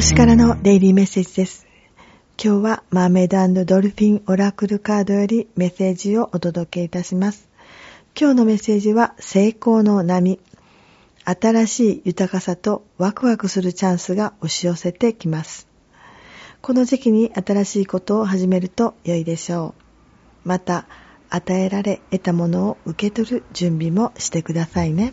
星からのデイリーメッセージです。今日はマーメイドドルフィンオラクルカードよりメッセージをお届けいたします。今日のメッセージは成功の波。新しい豊かさとワクワクするチャンスが押し寄せてきます。この時期に新しいことを始めると良いでしょう。また、与えられ得たものを受け取る準備もしてくださいね。